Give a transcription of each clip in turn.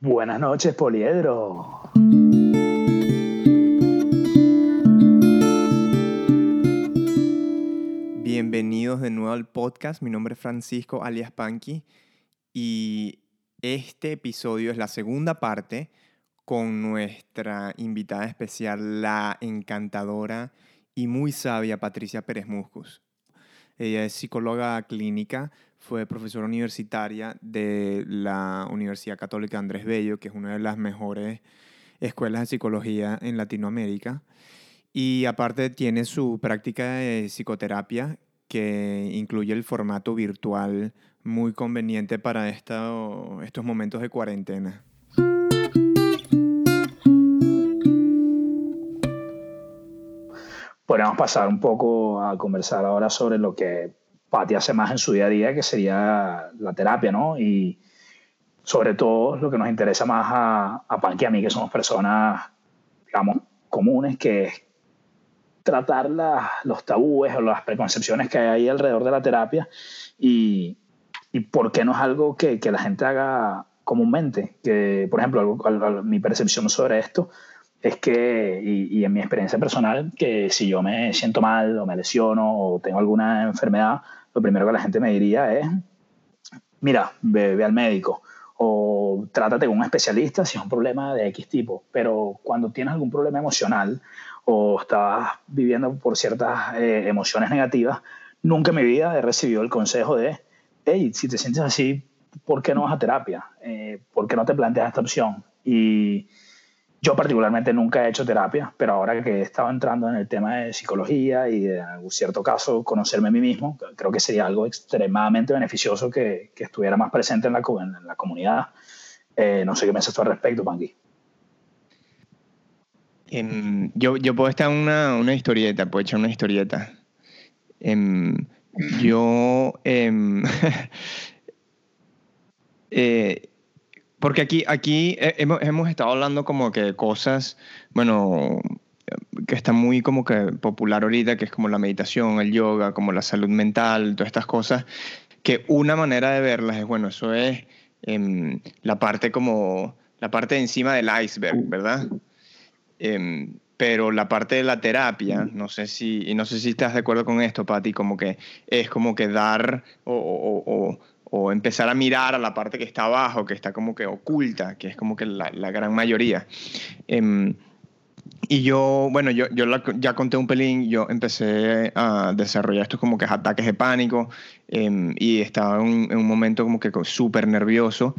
Buenas noches, Poliedro. Bienvenidos de nuevo al podcast. Mi nombre es Francisco alias Panky y este episodio es la segunda parte con nuestra invitada especial, la encantadora y muy sabia Patricia Pérez Muscus. Ella es psicóloga clínica, fue profesora universitaria de la Universidad Católica Andrés Bello, que es una de las mejores escuelas de psicología en Latinoamérica. Y aparte tiene su práctica de psicoterapia que incluye el formato virtual muy conveniente para estos momentos de cuarentena. Podríamos pasar un poco a conversar ahora sobre lo que Patti hace más en su día a día, que sería la terapia, ¿no? Y sobre todo lo que nos interesa más a, a Pan a mí, que somos personas, digamos, comunes, que es tratar los tabúes o las preconcepciones que hay ahí alrededor de la terapia y, y por qué no es algo que, que, la gente haga comúnmente. Que, por ejemplo, algo, mi percepción sobre esto es que, y, y, en mi experiencia personal, que si yo me siento mal o me lesiono o tengo alguna enfermedad, lo primero que la gente me diría es, mira, ve, al médico o trátate con un especialista si es un problema de X tipo. Pero cuando tienes algún problema emocional o estás viviendo por ciertas eh, emociones negativas, nunca en mi vida he recibido el consejo de, hey, si te sientes así, ¿por qué no vas a terapia? Eh, ¿Por qué no te planteas esta opción? Y yo particularmente nunca he hecho terapia, pero ahora que he estado entrando en el tema de psicología y en cierto caso conocerme a mí mismo, creo que sería algo extremadamente beneficioso que, que estuviera más presente en la, en la comunidad. Eh, no sé qué piensas tú al respecto, Pangui. Em, yo, yo puedo estar una, una historieta, puedo echar una historieta. Em, yo... Em, eh, porque aquí, aquí hemos, hemos, estado hablando como que cosas, bueno, que está muy como que popular ahorita, que es como la meditación, el yoga, como la salud mental, todas estas cosas, que una manera de verlas es, bueno, eso es eh, la parte como, la parte de encima del iceberg, ¿verdad? Eh, pero la parte de la terapia, no sé si, y no sé si estás de acuerdo con esto, Patti, como que es como que dar o, o o empezar a mirar a la parte que está abajo, que está como que oculta, que es como que la, la gran mayoría. Em, y yo, bueno, yo, yo ya conté un pelín, yo empecé a desarrollar estos como que ataques de pánico em, y estaba en, un momento como que súper nervioso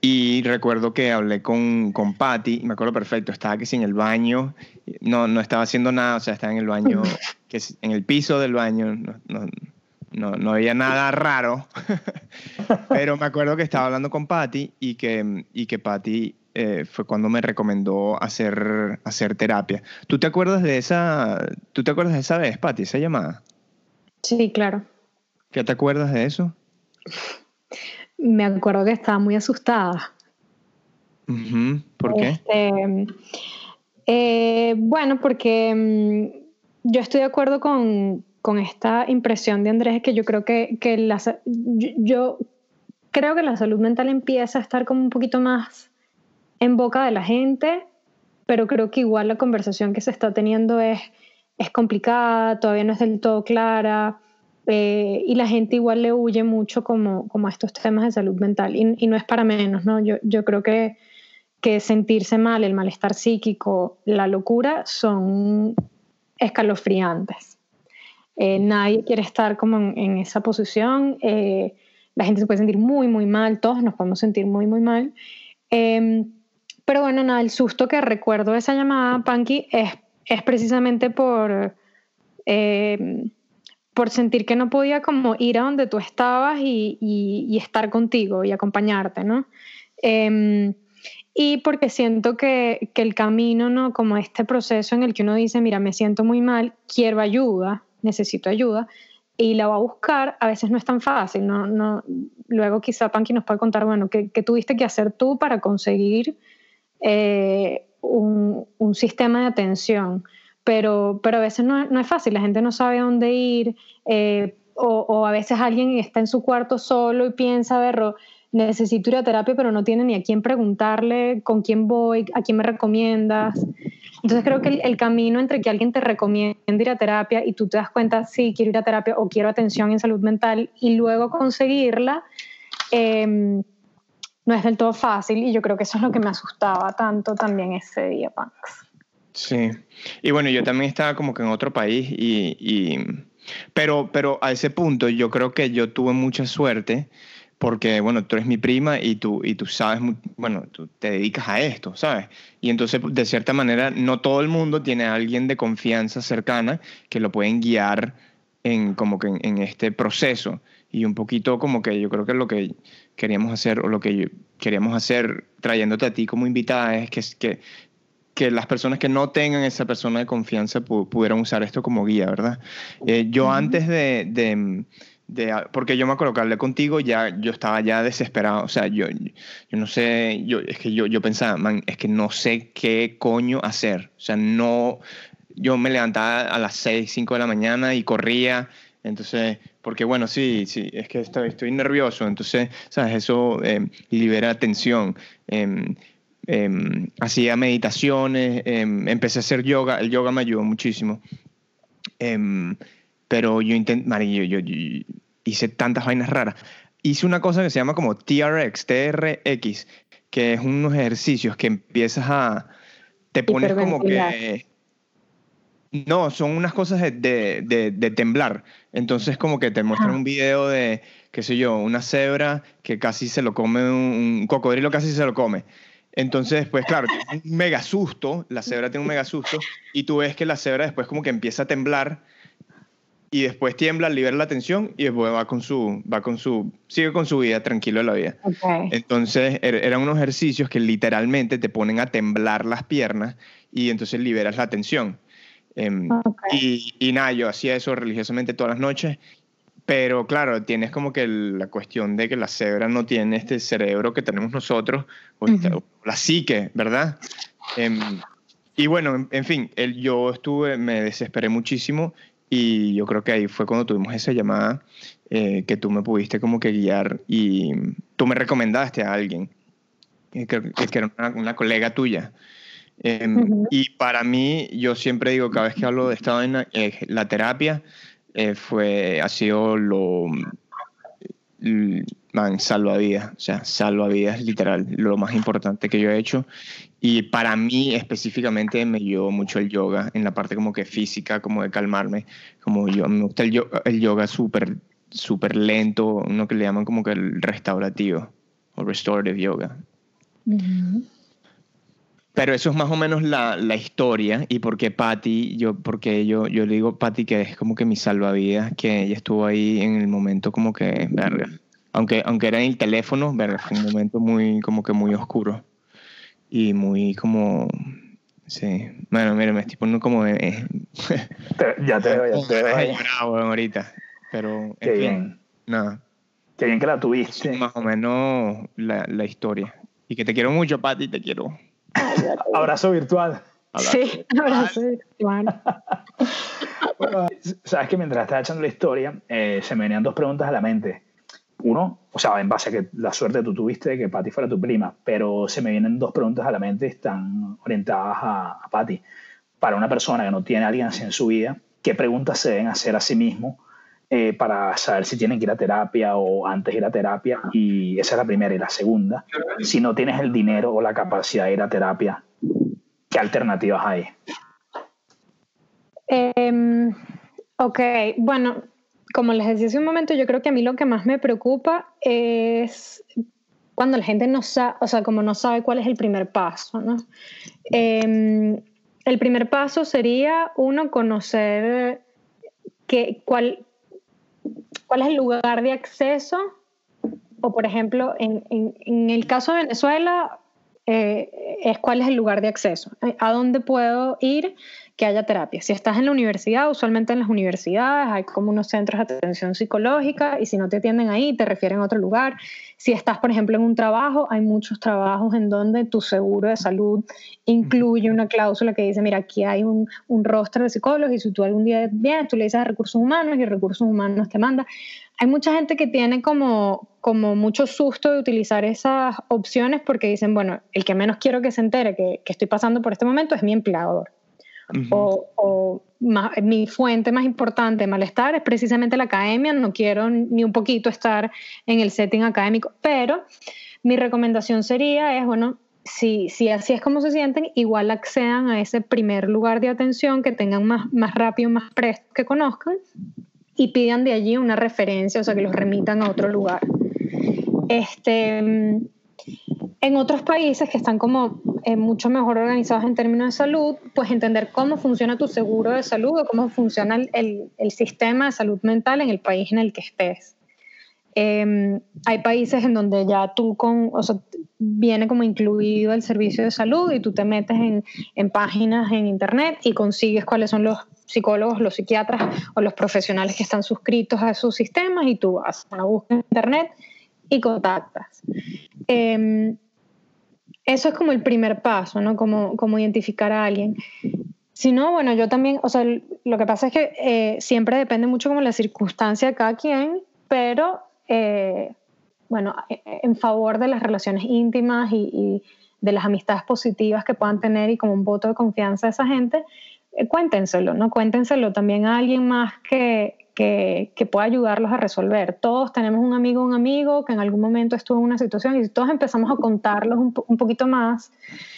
y recuerdo que hablé con, con Patty, me acuerdo perfecto, estaba que en el baño, no, no estaba haciendo nada, o sea, estaba en el baño, que en el piso del baño, no no, no había nada raro, pero me acuerdo que estaba hablando con Patty y que, y que Patty eh, fue cuando me recomendó hacer, hacer terapia. ¿Tú te acuerdas de esa, tú te acuerdas de esa vez, Patty, esa llamada? Sí, claro. ¿Qué te acuerdas de eso? Me acuerdo que estaba muy asustada. ¿Por qué? Este, eh, bueno, porque mm, yo estoy de acuerdo con, con esta impresión de Andrés que yo creo que, la, yo, creo que la salud mental empieza a estar como un poquito más en boca de la gente, pero creo que igual la conversación que se está teniendo es, es complicada, todavía no es del todo clara. Eh, y la gente igual le huye mucho como, a estos temas de salud mental y, no es para menos, ¿no? Yo, yo creo que, que sentirse mal, el malestar psíquico, la locura son escalofriantes. Eh, nadie quiere estar como en, esa posición. Eh, la gente se puede sentir muy, muy mal, todos nos podemos sentir muy, muy mal. Em, pero bueno, nada, el susto que recuerdo de esa llamada, Panky, es, es precisamente por, em, por sentir que no podía como ir a donde tú estabas y, y, estar contigo y acompañarte, ¿no? Em, y porque siento que, que, el camino, ¿no? Como este proceso en el que uno dice, mira, me siento muy mal, quiero ayuda, necesito ayuda, y la va a buscar, a veces no es tan fácil. No, no, luego quizá Panky nos puede contar, bueno, ¿qué, tuviste que hacer tú para conseguir eh, un, un, sistema de atención? Pero, pero a veces no, no, es fácil, la gente no sabe a dónde ir, eh, o, a veces alguien está en su cuarto solo y piensa, ver, necesito ir a terapia, pero no tiene ni a quién preguntarle, con quién voy, a quién me recomiendas. Entonces creo que el, camino entre que alguien te recomiende ir a terapia y tú te das cuenta, sí, quiero ir a terapia o quiero atención en salud mental y luego conseguirla, em, no es del todo fácil y yo creo que eso es lo que me asustaba tanto también ese día, Pax. Sí, y bueno, yo también estaba como que en otro país y, pero, pero a ese punto yo creo que yo tuve mucha suerte porque, bueno, tú eres mi prima y tú, y tú sabes, bueno, tú te dedicas a esto, ¿sabes? Y entonces, de cierta manera, no todo el mundo tiene a alguien de confianza cercana que lo pueden guiar en, como que en, este proceso. Y un poquito como que yo creo que lo que queríamos hacer, o lo que queríamos hacer trayéndote a ti como invitada, es que, que, que las personas que no tengan esa persona de confianza pudieran usar esto como guía, ¿verdad? Eh, yo antes de porque yo me acuerdo que hablé contigo, ya yo estaba ya desesperado, o sea, yo, yo no sé, yo, es que yo, yo pensaba, man, es que no sé qué coño hacer, o sea, no, yo me levantaba a las 6, 5 de la mañana y corría, entonces, porque bueno, sí, sí, es que estoy, estoy nervioso, entonces, ¿sabes? Eso eh, libera tensión. Em, em, hacía meditaciones, em, empecé a hacer yoga, el yoga me ayudó muchísimo. Pero yo intenté, yo, hice tantas vainas raras. Hice una cosa que se llama como TRX, TRX, que es unos ejercicios que empiezas a, te pones como que... No, son unas cosas de, de, de, temblar. Entonces como que te muestran un video de, qué sé yo, una cebra que casi se lo come, un, un cocodrilo casi se lo come. Entonces, pues claro, un mega susto, la cebra tiene un mega susto, y tú ves que la cebra después como que empieza a temblar y después tiembla, libera la tensión y después va con su, va con su, sigue con su vida tranquilo en la vida. Entonces er, eran unos ejercicios que literalmente te ponen a temblar las piernas y entonces liberas la tensión. Em, y, y, nada, yo hacía eso religiosamente todas las noches, pero claro, tienes como que la cuestión de que la cebra no tiene este cerebro que tenemos nosotros, o la psique, ¿verdad? Em, y bueno, en, fin, el, yo estuve, me desesperé muchísimo y yo creo que ahí fue cuando tuvimos esa llamada eh, que tú me pudiste como que guiar y tú me recomendaste a alguien, que, que era una, colega tuya. Em, y para mí, yo siempre digo, cada vez que hablo de esta vaina, eh, la terapia eh, fue, ha sido lo, man, salvavidas, o sea, salvavidas literal, lo más importante que yo he hecho. Y para mí específicamente me ayudó mucho el yoga en la parte como que física, como de calmarme. Como yo, me gusta el yoga, el yoga súper súper lento, uno que le llaman como que el restaurativo o restorative yoga. Pero eso es más o menos la, la historia y porque Patty, yo, porque yo, yo le digo Patty que es como que mi salvavidas, que ella estuvo ahí en el momento como que, verga. Aunque, aunque era en el teléfono, verga, fue un momento muy, como que muy oscuro y muy como sí. Bueno mira me estoy poniendo como eh, ya te veo ya te veo ahorita pero qué bien. nada. Qué bien que la tuviste. Más o menos la, la historia. Y que te quiero mucho Pati te quiero abrazo virtual. Sí abrazo virtual. Sabes que mientras estaba echando la historia eh, se me venían dos preguntas a la mente. Uno, o sea, en base a que la suerte tú tuviste de que Patty fuera tu prima, pero se me vienen dos preguntas a la mente, están orientadas a, a Patty. Para una persona que no tiene a alguien así en su vida, ¿qué preguntas se deben hacer a sí mismo eh, para saber si tienen que ir a terapia o antes ir a terapia? Y esa es la primera. Y la segunda, si no tienes el dinero o la capacidad de ir a terapia, ¿qué alternativas hay? Em, ok, bueno, como les decía hace un momento, yo creo que a mí lo que más me preocupa es cuando la gente no sabe, o sea, como no sabe cuál es el primer paso, ¿no? Em, el primer paso sería uno conocer que, cuál, cuál es el lugar de acceso, o por ejemplo, en, en, el caso de Venezuela, eh, es cuál es el lugar de acceso, a dónde puedo ir que haya terapia. Si estás en la universidad, usualmente en las universidades hay como unos centros de atención psicológica y si no te atienden ahí, te refieren a otro lugar. Si estás, por ejemplo, en un trabajo, hay muchos trabajos en donde tu seguro de salud incluye una cláusula que dice, mira, aquí hay un, un roster de psicólogos y si tú algún día vienes, tú le dices a recursos humanos y recursos humanos te manda. Hay mucha gente que tiene como, como mucho susto de utilizar esas opciones porque dicen, bueno, el que menos quiero que se entere que, que estoy pasando por este momento es mi empleador o, mi fuente más importante de malestar es precisamente la academia, no quiero ni un poquito estar en el setting académico, pero mi recomendación sería es, bueno, si, si así es como se sienten, igual accedan a ese primer lugar de atención que tengan más, más rápido, más presto, que conozcan y pidan de allí una referencia, o sea, que los remitan a otro lugar. Este, en otros países que están como eh, mucho mejor organizados en términos de salud, pues entender cómo funciona tu seguro de salud o cómo funciona el, el, sistema de salud mental en el país en el que estés. Em, hay países en donde ya tú con, o sea, viene como incluido el servicio de salud y tú te metes en, en páginas en internet y consigues cuáles son los psicólogos, los psiquiatras o los profesionales que están suscritos a esos sistemas y tú haces una búsqueda en internet y contactas. Eh, eso es como el primer paso, ¿no? Como, como identificar a alguien. Si no, bueno, yo también, o sea, lo que pasa es que eh, siempre depende mucho como la circunstancia de cada quien, pero, eh, bueno, e, e, en favor de las relaciones íntimas y, de las amistades positivas que puedan tener y como un voto de confianza a esa gente, eh, cuéntenselo, ¿no? Cuéntenselo también a alguien más que, que, pueda ayudarlos a resolver. Todos tenemos un amigo, un amigo que en algún momento estuvo en una situación y si todos empezamos a contarlos un, poquito más,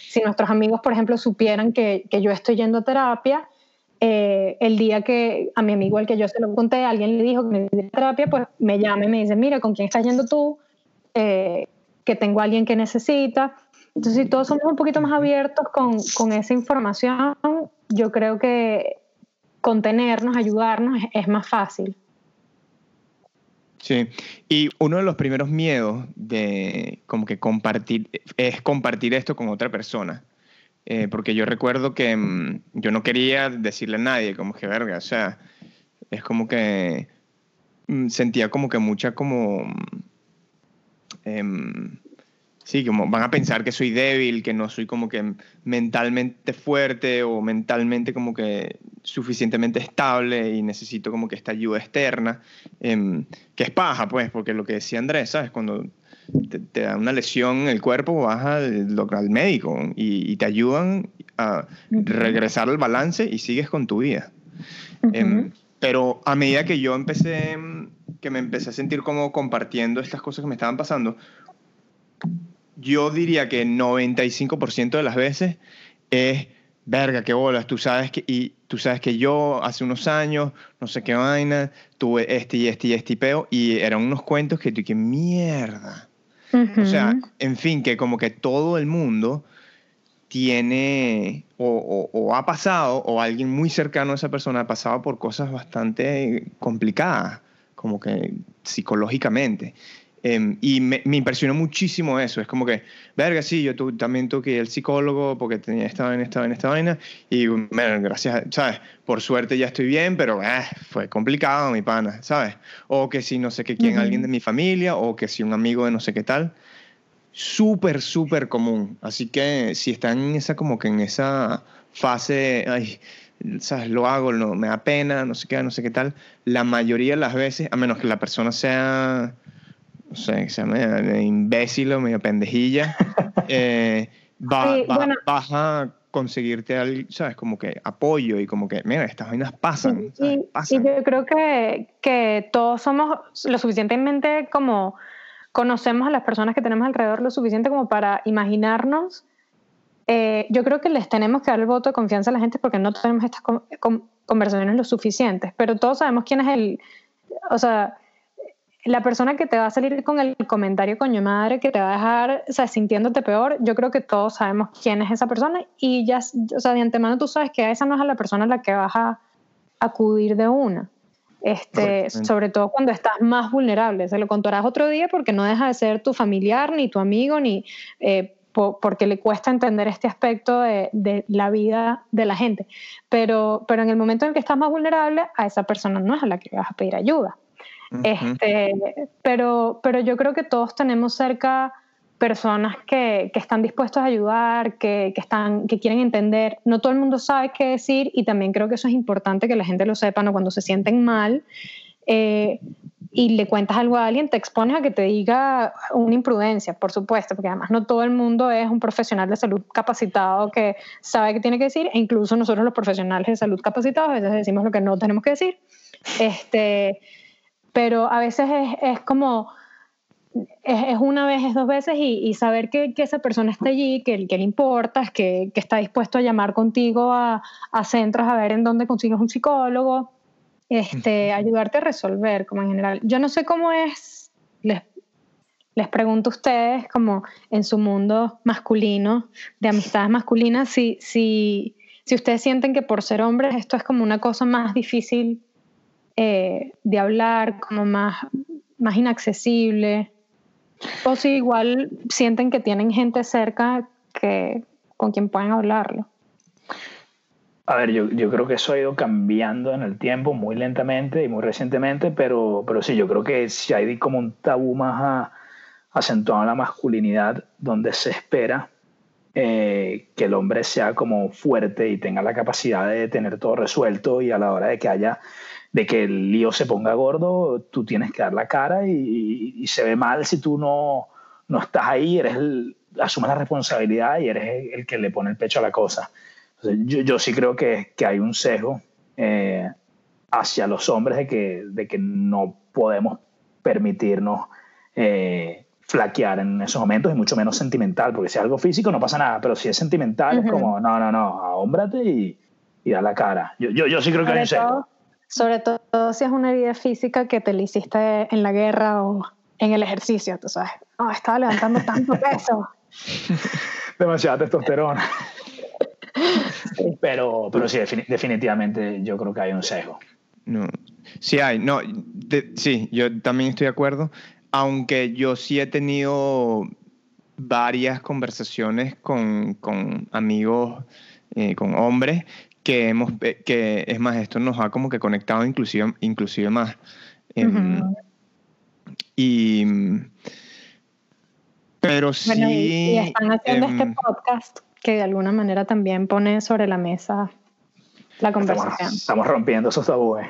si nuestros amigos, por ejemplo, supieran que, yo estoy yendo a terapia, eh, el día que a mi amigo al que yo se lo conté, alguien le dijo que necesita terapia, pues me llama y me dice, mira, ¿con quién estás yendo tú? Eh, que tengo a alguien que necesita. Entonces, si todos somos un poquito más abiertos con, con esa información, yo creo que contenernos, ayudarnos, es, más fácil. Sí, y uno de los primeros miedos de como que compartir es compartir esto con otra persona. Eh, porque yo recuerdo que mm, yo no quería decirle a nadie, como que verga, o sea, es como que mm, sentía como que mucha como... Em, Sí, como van a pensar que soy débil, que no soy como que mentalmente fuerte o mentalmente como que suficientemente estable y necesito como que esta ayuda externa, em, que es paja, pues, porque lo que decía Andrés, ¿sabes? Cuando te, da una lesión en el cuerpo, vas al, al médico y, te ayudan a regresar al balance y sigues con tu vida. Em, pero a medida que yo empecé, que me empecé a sentir como compartiendo estas cosas que me estaban pasando, yo diría que 95% de las veces es, verga, qué bolas, tú sabes que, y tú sabes que yo hace unos años, no sé qué vaina, tuve este y este y este peo, y eran unos cuentos que tú, que mierda. O sea, en fin, que como que todo el mundo tiene o, o, ha pasado, o alguien muy cercano a esa persona ha pasado por cosas bastante complicadas, como que psicológicamente. Em, y me, me, impresionó muchísimo eso. Es como que, verga, sí, yo tu, también tuve el psicólogo porque tenía esta vaina, esta vaina, esta vaina. Y, bueno, gracias, ¿sabes? Por suerte ya estoy bien, pero eh, fue complicado, mi pana, ¿sabes? O que si no sé qué quién, alguien de mi familia, o que si un amigo de no sé qué tal. Súper, súper común. Así que si están en esa, como que en esa fase, ay, ¿sabes? Lo hago, no, me da pena, no sé qué, no sé qué tal. La mayoría de las veces, a menos que la persona sea no sé, se llama imbécil o medio pendejilla, eh, va, vas a conseguirte, ¿sabes? Como que apoyo y como que, mira, estas vainas pasan. Y, yo creo que, que todos somos lo suficientemente como conocemos a las personas que tenemos alrededor lo suficiente como para imaginarnos. Eh, yo creo que les tenemos que dar el voto de confianza a la gente porque no tenemos estas conversaciones lo suficientes, pero todos sabemos quién es el, o sea, la persona que te va a salir con el comentario coño madre, que te va a dejar, o sea, sintiéndote peor, yo creo que todos sabemos quién es esa persona y ya, o sea, de antemano tú sabes que esa no es la persona a la que vas a acudir de una. Este, sobre todo cuando estás más vulnerable. Se lo contarás otro día porque no deja de ser tu familiar, ni tu amigo, ni eh, porque le cuesta entender este aspecto de, la vida de la gente. Pero, pero en el momento en que estás más vulnerable, a esa persona no es a la que vas a pedir ayuda. Este, pero, pero yo creo que todos tenemos cerca personas que, que están dispuestos a ayudar, que, que, están, que quieren entender. No todo el mundo sabe qué decir y también creo que eso es importante que la gente lo sepa, ¿no? Cuando se sienten mal, eh, y le cuentas algo a alguien, te expones a que te diga una imprudencia, por supuesto, porque además no todo el mundo es un profesional de salud capacitado que sabe qué tiene que decir, e incluso nosotros los profesionales de salud capacitados a veces decimos lo que no tenemos que decir. Este, pero a veces es, es como, es, una vez, es dos veces y, saber que, que, esa persona está allí, que, que le importas, que, que está dispuesto a llamar contigo a, a centros a ver en dónde consigues un psicólogo este, ayudarte a resolver, como en general. Yo no sé cómo es, les, les pregunto a ustedes, como en su mundo masculino, de amistades masculinas, si, si, si ustedes sienten que por ser hombres esto es como una cosa más difícil eh, de hablar, como más, más inaccesible, o si igual sienten que tienen gente cerca que, con quien pueden hablarlo. A ver, yo, yo, creo que eso ha ido cambiando en el tiempo muy lentamente y muy recientemente, pero, pero sí, yo creo que si hay como un tabú más acentuado en la masculinidad donde se espera eh, que el hombre sea como fuerte y tenga la capacidad de tener todo resuelto y a la hora de que haya, de que el lío se ponga gordo, tú tienes que dar la cara y, y se ve mal si tú no, no estás ahí, eres el, asumes la responsabilidad y eres el que le pone el pecho a la cosa yo, yo, sí creo que, que hay un sesgo eh, hacia los hombres de que, de que no podemos permitirnos eh, flaquear en esos momentos y mucho menos sentimental, porque si es algo físico no pasa nada, pero si es sentimental es como, no, no, no, ahómbrate y, y da la cara. Yo, yo, yo sí creo que hay un sesgo. Sobre todo si es una herida física que te la hiciste en la guerra o en el ejercicio, tú sabes. Oh, estaba levantando tanto peso. Demasiada testosterona. pero, pero sí, definitivamente yo creo que hay un sesgo. No, sí hay, no, sí, yo también estoy de acuerdo, aunque yo sí he tenido varias conversaciones con, con amigos, eh, con hombres, que hemos, eh, que es más, esto nos ha como que conectado inclusive, inclusive más. Em, y pero sí. y, están haciendo este em, podcast que de alguna manera también pone sobre la mesa la conversación. Estamos, rompiendo esos tabúes.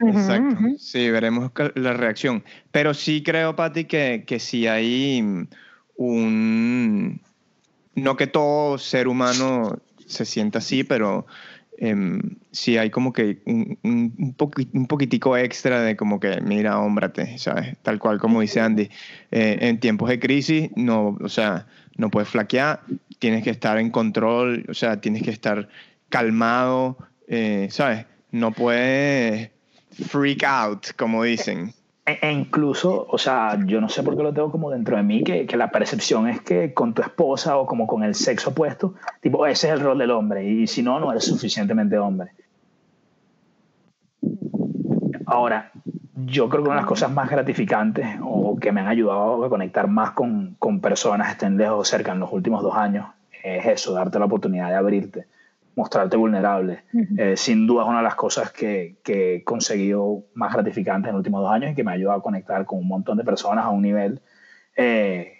Exacto. Sí, veremos la reacción. Pero sí creo, Patti, que, que sí hay un... No que todo ser humano se sienta así, pero eh, sí hay como que un, un, poquitico extra de como que, mira, hómbrate, ¿sabes? Tal cual como dice Andy. Eh, en tiempos de crisis, no, o sea, no puedes flaquear, tienes que estar en control, o sea, tienes que estar calmado, eh, ¿sabes? No puedes freak out, como dicen. E, e, incluso, o sea, yo no sé por qué lo tengo como dentro de mí, que, que, la percepción es que con tu esposa o como con el sexo opuesto, tipo, ese es el rol del hombre, y si no, no eres suficientemente hombre. Ahora, yo creo que una de las cosas más gratificantes o que me han ayudado a conectar más con, con personas, estén lejos o cerca en los últimos dos años, es eso, darte la oportunidad de abrirte, mostrarte vulnerable. Eh, sin duda es una de las cosas que, que, he conseguido más gratificantes en los últimos dos años y que me ha ayudado a conectar con un montón de personas a un nivel eh,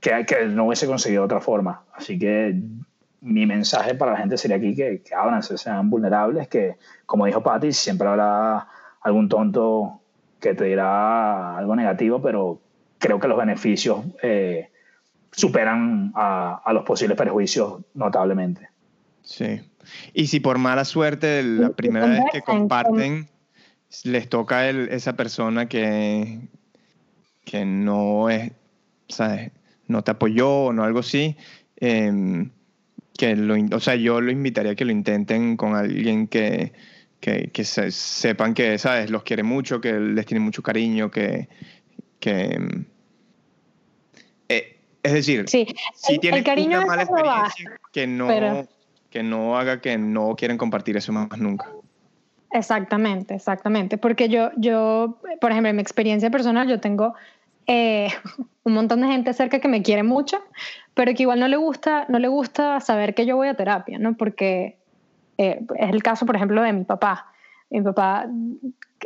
que, que, no hubiese conseguido de otra forma. Así que mi mensaje para la gente sería aquí que, que ábranse, sean vulnerables, que como dijo Patty, siempre habrá algún tonto que te dirá algo negativo, pero creo que los beneficios eh, superan a, a, los posibles perjuicios notablemente. Sí. Y si por mala suerte la primera vez que comparten les toca a esa persona que, que no es, ¿sabes? no te apoyó o no algo así, eh, que lo, o sea, yo lo invitaría a que lo intenten con alguien que, que, que se, sepan que, ¿sabes? Los quiere mucho, que les tiene mucho cariño, que... que eh, es decir, sí, si tienen una mala experiencia, que no, que no haga que no quieren compartir eso más nunca. Exactamente, exactamente. Porque yo, yo, por ejemplo, en mi experiencia personal, yo tengo eh, un montón de gente cerca que me quiere mucho, pero que igual no le gusta, no le gusta saber que yo voy a terapia, ¿no? Porque eh, es el caso, por ejemplo, de mi papá. Mi papá,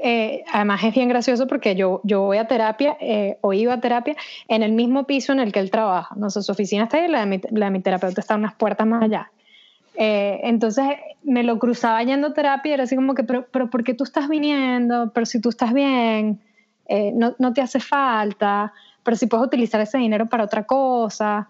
eh, además es bien gracioso porque yo, yo voy a terapia eh, o iba a terapia en el mismo piso en el que él trabaja. No sé, su oficina está ahí la de mi, la de mi terapeuta está unas puertas más allá. Entonces me lo cruzaba yendo a terapia y era así como que, pero, pero ¿por qué tú estás viniendo? Pero si tú estás bien, no, no, te hace falta, pero si puedes utilizar ese dinero para otra cosa.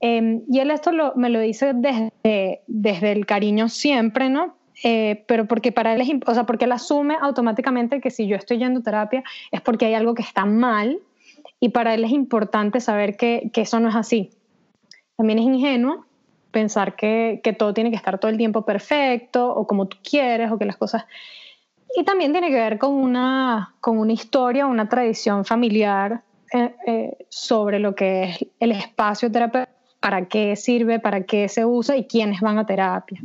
Em, y él esto me lo dice desde, desde el cariño siempre, ¿no? Eh, pero porque para él es, o sea, porque él asume automáticamente que si yo estoy yendo a terapia es porque hay algo que está mal y para él es importante saber que, que eso no es así. También es ingenuo pensar que, que, todo tiene que estar todo el tiempo perfecto o como tú quieres o que las cosas... Y también tiene que ver con una, con una historia, una tradición familiar eh, eh, sobre lo que es el espacio terapéutico para qué sirve, para qué se usa y quiénes van a terapia.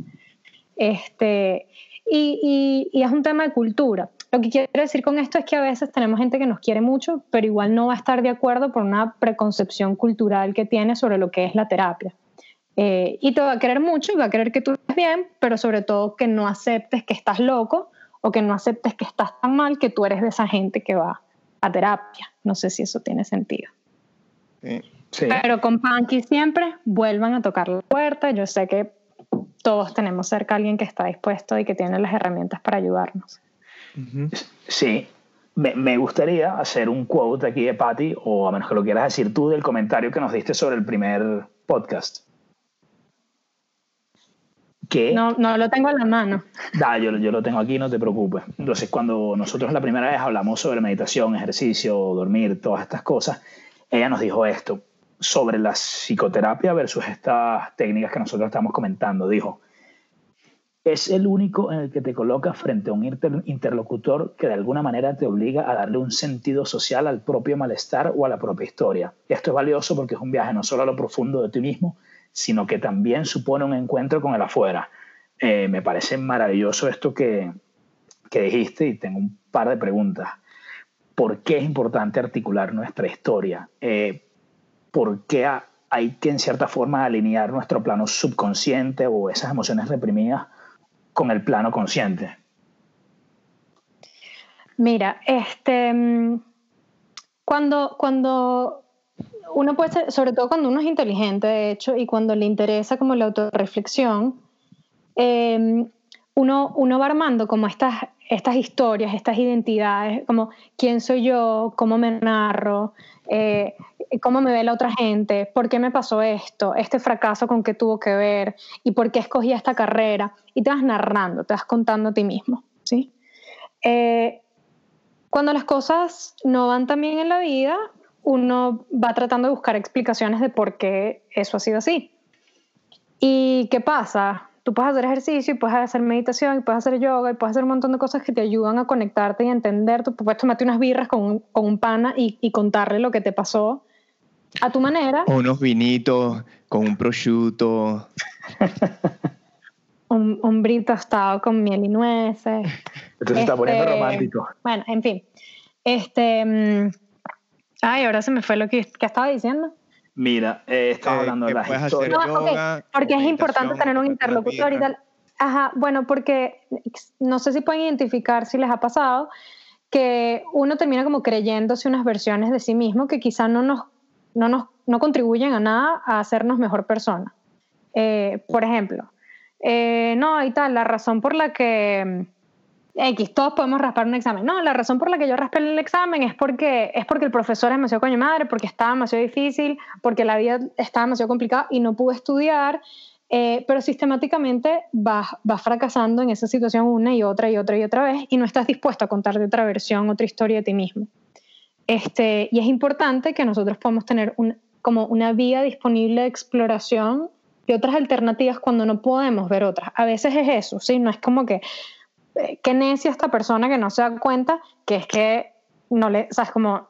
Este, y, y, es un tema de cultura. Lo que quiero decir con esto es que a veces tenemos gente que nos quiere mucho, pero igual no va a estar de acuerdo por una preconcepción cultural que tiene sobre lo que es la terapia. Eh, y te va a querer mucho y va a querer que tú estés bien, pero sobre todo que no aceptes que estás loco o que no aceptes que estás tan mal que tú eres de esa gente que va a terapia. No sé si eso tiene sentido. Sí. Pero con Panky siempre vuelvan a tocar la puerta. Yo sé que todos tenemos cerca a alguien que está dispuesto y que tiene las herramientas para ayudarnos. Sí, me, me, gustaría hacer un quote aquí de Patty, o a menos que lo quieras decir tú, del comentario que nos diste sobre el primer podcast. Que, no, no lo tengo en la mano. Da, yo, yo lo tengo aquí, no te preocupes. Entonces, cuando nosotros la primera vez hablamos sobre meditación, ejercicio, dormir, todas estas cosas, ella nos dijo esto sobre la psicoterapia versus estas técnicas que nosotros estamos comentando. Dijo, es el único en el que te colocas frente a un interlocutor que de alguna manera te obliga a darle un sentido social al propio malestar o a la propia historia. Esto es valioso porque es un viaje no solo a lo profundo de ti mismo, sino que también supone un encuentro con el afuera. Eh, me parece maravilloso esto que, que dijiste y tengo un par de preguntas. ¿Por qué es importante articular nuestra historia? Eh, por qué hay que en cierta forma alinear nuestro plano subconsciente o esas emociones reprimidas con el plano consciente. Mira, este, mm, cuando, cuando uno puede ser, sobre todo cuando uno es inteligente, de hecho, y cuando le interesa como la autorreflexión, em, uno, uno va armando como estas, estas historias, estas identidades, como quién soy yo, cómo me narro, eh, cómo me ve la otra gente, por qué me pasó esto, este fracaso con qué tuvo que ver y por qué escogí esta carrera. Y te vas narrando, te vas contando a ti mismo. ¿sí? Eh, cuando las cosas no van tan bien en la vida, uno va tratando de buscar explicaciones de por qué eso ha sido así. ¿Y qué pasa? tú puedes hacer ejercicio y puedes hacer meditación y puedes hacer yoga y puedes hacer un montón de cosas que te ayudan a conectarte y a entender. Tú puedes tomarte unas birras con un, con un pana y, y, contarle lo que te pasó a tu manera. O unos vinitos con un prosciutto. un, un brito tostado con miel y nueces. Esto se está poniendo este, romántico. Bueno, en fin. Este, mm, ay, ahora se me fue lo que, que estaba diciendo. Mira, eh, estaba eh, hablando de las historias. No, porque es importante tener un interlocutor y tal. Ajá, bueno, porque no sé si pueden identificar si les ha pasado que uno termina como creyéndose unas versiones de sí mismo que quizá no nos, no nos no contribuyen a nada a hacernos mejor persona. Eh, por ejemplo, no, y tal, la razón por la que X, todos podemos raspar un examen. No, la razón por la que yo raspé el examen es porque, es porque el profesor es demasiado coño madre, porque estaba demasiado difícil, porque la vida estaba demasiado complicada y no pude estudiar. Eh, pero sistemáticamente vas, vas fracasando en esa situación una y otra y otra y otra vez y no estás dispuesto a contar de otra versión, otra historia de ti mismo. Este, y es importante que nosotros podamos tener un, como una vía disponible de exploración de otras alternativas cuando no podemos ver otras. A veces es eso, ¿sí? No es como que qué necia esta persona que no se da cuenta que es que no le, sabes, como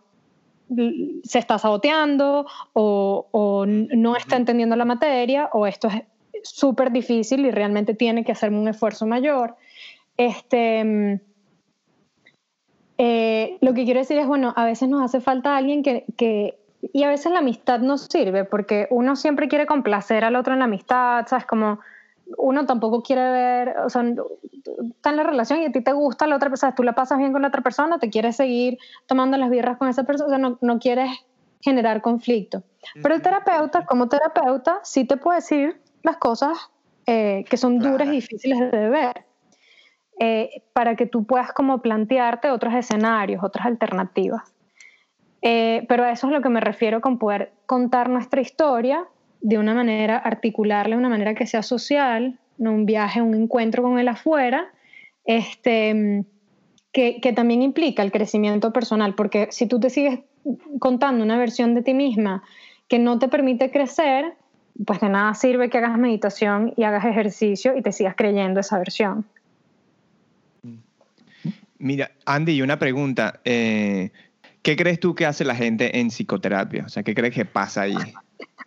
se está saboteando o, o no está entendiendo la materia o esto es súper difícil y realmente tiene que hacerme un esfuerzo mayor. Este, eh, lo que quiero decir es, bueno, a veces nos hace falta alguien que, que, y a veces la amistad no sirve porque uno siempre quiere complacer al otro en la amistad, ¿sabes? Como uno tampoco quiere ver, o sea, está en la relación y a ti te gusta la otra persona, tú la pasas bien con la otra persona, te quieres seguir tomando las birras con esa persona, o sea, no, no quieres generar conflicto. Pero el terapeuta, como terapeuta, sí te puede decir las cosas eh, que son duras y difíciles de ver, eh, para que tú puedas como plantearte otros escenarios, otras alternativas. Eh, pero a eso es lo que me refiero con poder contar nuestra historia de una manera, articularla de una manera que sea social, no un viaje, un encuentro con el afuera, este, que, que también implica el crecimiento personal, porque si tú te sigues contando una versión de ti misma que no te permite crecer, pues de nada sirve que hagas meditación y hagas ejercicio y te sigas creyendo esa versión. Mira, Andy, una pregunta. Eh, ¿Qué crees tú que hace la gente en psicoterapia? O sea, ¿qué crees que pasa ahí?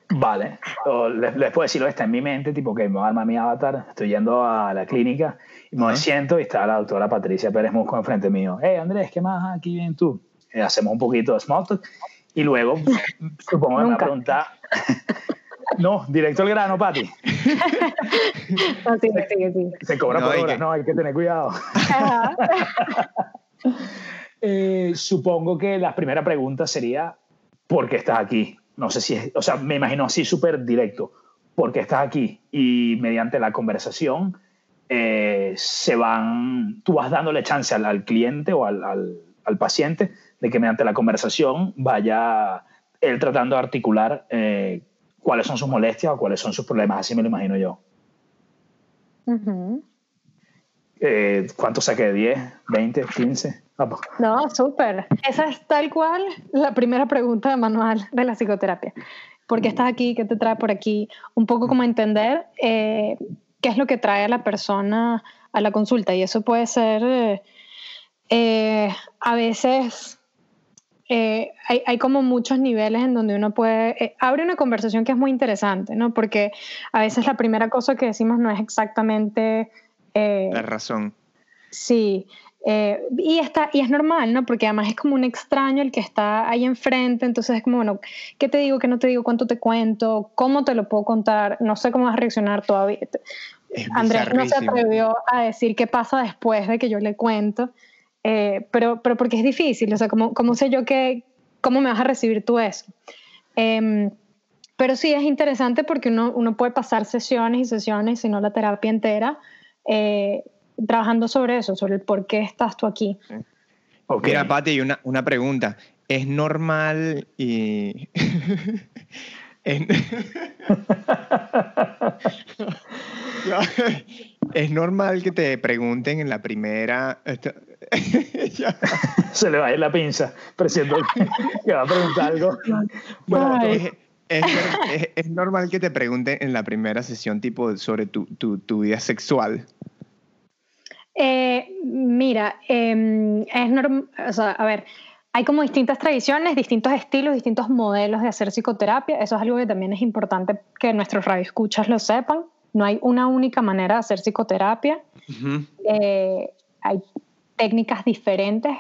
Vale, les, puedo decirlo, está en mi mente, tipo que me arma mi avatar, estoy yendo a la clínica y me siento y está la doctora Patricia Pérez Musco enfrente mío. Hey Andrés, ¿qué más aquí bien tú? Eh, hacemos un poquito de small talk y luego supongo que me pregunta no, directo al grano, Pati. no, sí, sí, sí. Se cobra por horas, no, hay que tener cuidado. Eh, supongo que la primera pregunta sería, ¿por qué estás aquí? No sé si es, o sea, me imagino así súper directo, ¿por qué estás aquí? Y mediante la conversación eh, se van, tú vas dándole chance al, cliente o al, al, paciente de que mediante la conversación vaya él tratando de articular eh, cuáles son sus molestias o cuáles son sus problemas, así me lo imagino yo. Eh, ¿Cuánto saqué? ¿10? ¿20? ¿15? No, súper. Esa es tal cual la primera pregunta de manual de la psicoterapia. ¿Por qué estás aquí? ¿Qué te trae por aquí? Un poco como entender eh, qué es lo que trae a la persona a la consulta. Y eso puede ser eh, a veces hay, hay, como muchos niveles en donde uno puede, abre una conversación que es muy interesante, ¿no? Porque a veces la primera cosa que decimos no es exactamente eh, la razón. Sí, eh, y, está, y es normal, ¿no? Porque además es como un extraño el que está ahí enfrente, entonces es como, bueno, ¿qué te digo, qué no te digo, cuánto te cuento, cómo te lo puedo contar? No sé cómo vas a reaccionar todavía. Andrés no se atrevió a decir qué pasa después de que yo le cuento, eh, pero, pero porque es difícil, o sea, ¿cómo, cómo sé yo que, cómo me vas a recibir tú eso? Em, pero sí es interesante porque uno, uno puede pasar sesiones y sesiones, si no la terapia entera, eh, trabajando sobre eso, sobre el por qué estás tú aquí. Mira, Pati, una, una pregunta. ¿Es normal y... es normal que te pregunten en la primera... Se le va a ir la pinza, presiento que va a preguntar algo. es, normal que te pregunten en la primera sesión tipo sobre tu, tu, tu vida sexual. Eh, mira, em, es normal, o sea, a ver, hay como distintas tradiciones, distintos estilos, distintos modelos de hacer psicoterapia. Eso es algo que también es importante que nuestros radioescuchas lo sepan. No hay una única manera de hacer psicoterapia. Eh, hay técnicas diferentes.